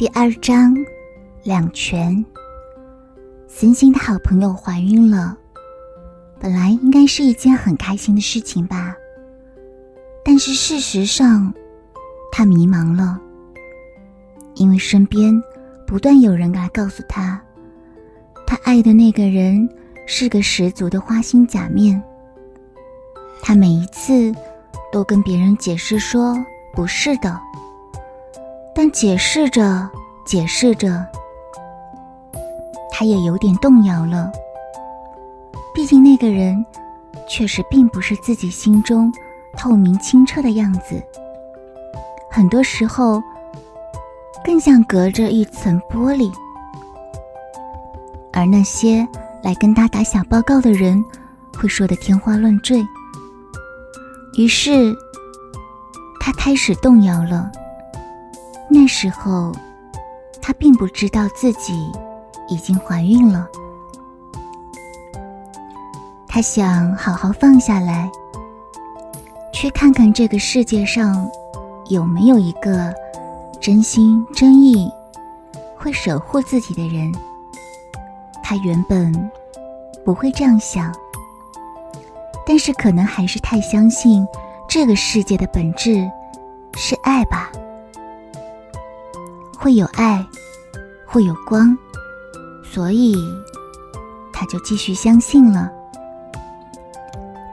第二章，两全。森心的好朋友怀孕了，本来应该是一件很开心的事情吧。但是事实上，她迷茫了，因为身边不断有人来告诉她，她爱的那个人是个十足的花心假面。她每一次都跟别人解释说不是的。但解释着，解释着，他也有点动摇了。毕竟那个人，确实并不是自己心中透明清澈的样子。很多时候，更像隔着一层玻璃。而那些来跟他打小报告的人，会说的天花乱坠。于是，他开始动摇了。那时候，她并不知道自己已经怀孕了。她想好好放下来，去看看这个世界上有没有一个真心真意会守护自己的人。她原本不会这样想，但是可能还是太相信这个世界的本质是爱吧。会有爱，会有光，所以他就继续相信了。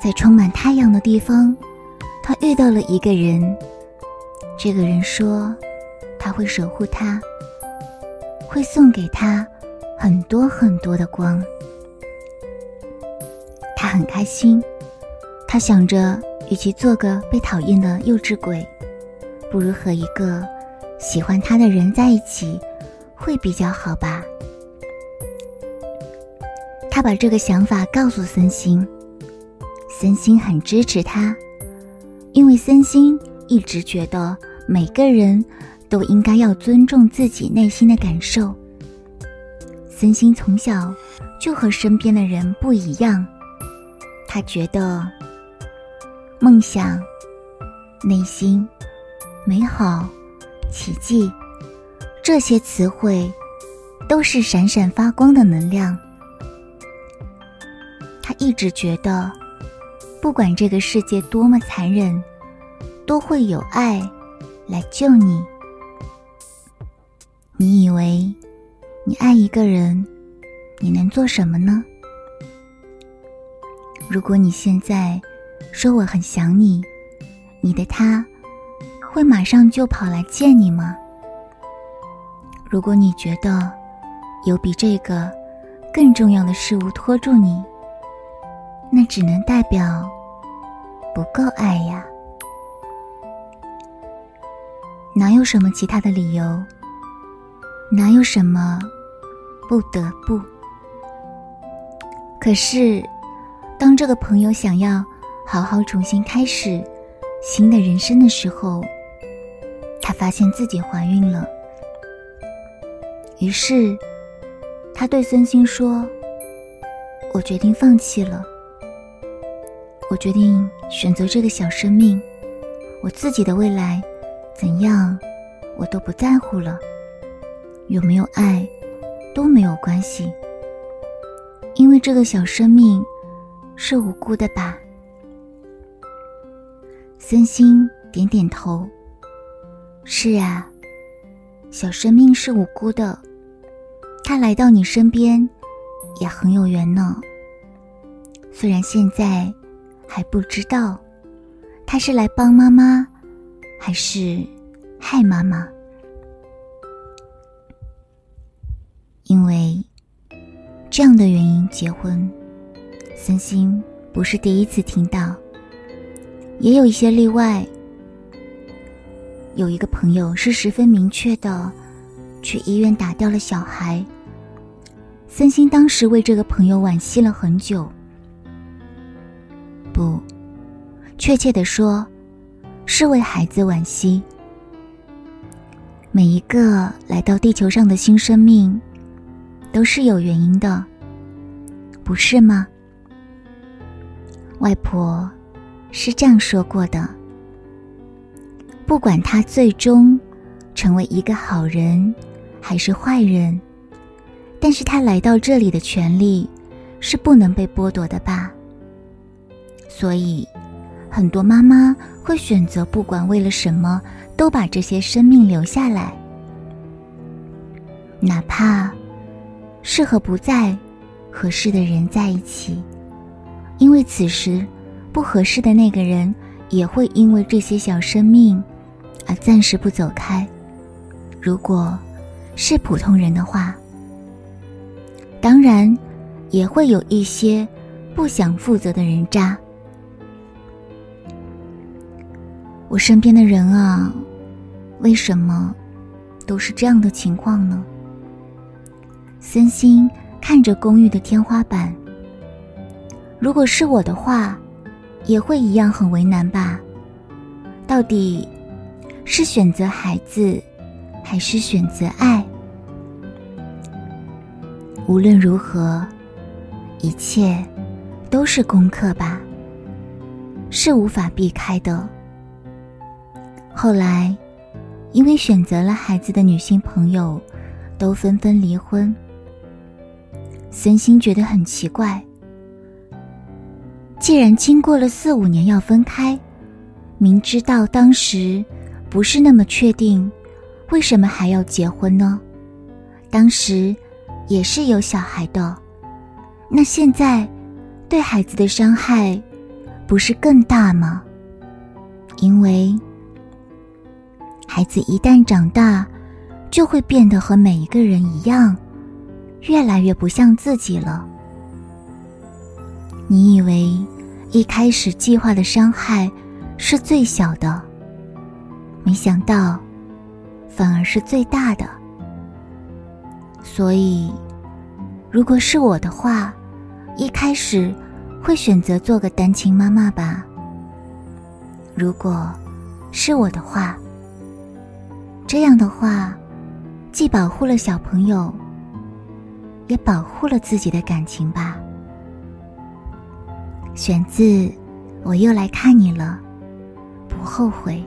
在充满太阳的地方，他遇到了一个人。这个人说他会守护他，会送给他很多很多的光。他很开心，他想着，与其做个被讨厌的幼稚鬼，不如和一个。喜欢他的人在一起，会比较好吧？他把这个想法告诉森星，森星很支持他，因为森星一直觉得每个人都应该要尊重自己内心的感受。森星从小就和身边的人不一样，他觉得梦想、内心美好。奇迹，这些词汇都是闪闪发光的能量。他一直觉得，不管这个世界多么残忍，都会有爱来救你。你以为你爱一个人，你能做什么呢？如果你现在说我很想你，你的他。会马上就跑来见你吗？如果你觉得有比这个更重要的事物拖住你，那只能代表不够爱呀。哪有什么其他的理由？哪有什么不得不？可是，当这个朋友想要好好重新开始新的人生的时候，她发现自己怀孕了，于是她对孙兴说：“我决定放弃了，我决定选择这个小生命，我自己的未来怎样，我都不在乎了，有没有爱都没有关系，因为这个小生命是无辜的吧。”孙兴点点头。是啊，小生命是无辜的，他来到你身边也很有缘呢。虽然现在还不知道他是来帮妈妈，还是害妈妈，因为这样的原因结婚，森星不是第一次听到，也有一些例外。有一个朋友是十分明确的，去医院打掉了小孩。森心当时为这个朋友惋惜了很久。不，确切的说，是为孩子惋惜。每一个来到地球上的新生命，都是有原因的，不是吗？外婆是这样说过的。不管他最终成为一个好人，还是坏人，但是他来到这里的权利是不能被剥夺的吧？所以，很多妈妈会选择不管为了什么，都把这些生命留下来，哪怕是和不在合适的人在一起，因为此时不合适的那个人也会因为这些小生命而暂时不走开。如果是普通人的话，当然也会有一些不想负责的人渣。我身边的人啊，为什么都是这样的情况呢？森心看着公寓的天花板，如果是我的话，也会一样很为难吧？到底是选择孩子？还是选择爱。无论如何，一切都是功课吧，是无法避开的。后来，因为选择了孩子的女性朋友都纷纷离婚，森心觉得很奇怪。既然经过了四五年要分开，明知道当时不是那么确定。为什么还要结婚呢？当时也是有小孩的，那现在对孩子的伤害不是更大吗？因为孩子一旦长大，就会变得和每一个人一样，越来越不像自己了。你以为一开始计划的伤害是最小的，没想到。反而是最大的，所以，如果是我的话，一开始会选择做个单亲妈妈吧。如果是我的话，这样的话，既保护了小朋友，也保护了自己的感情吧。选自《我又来看你了》，不后悔。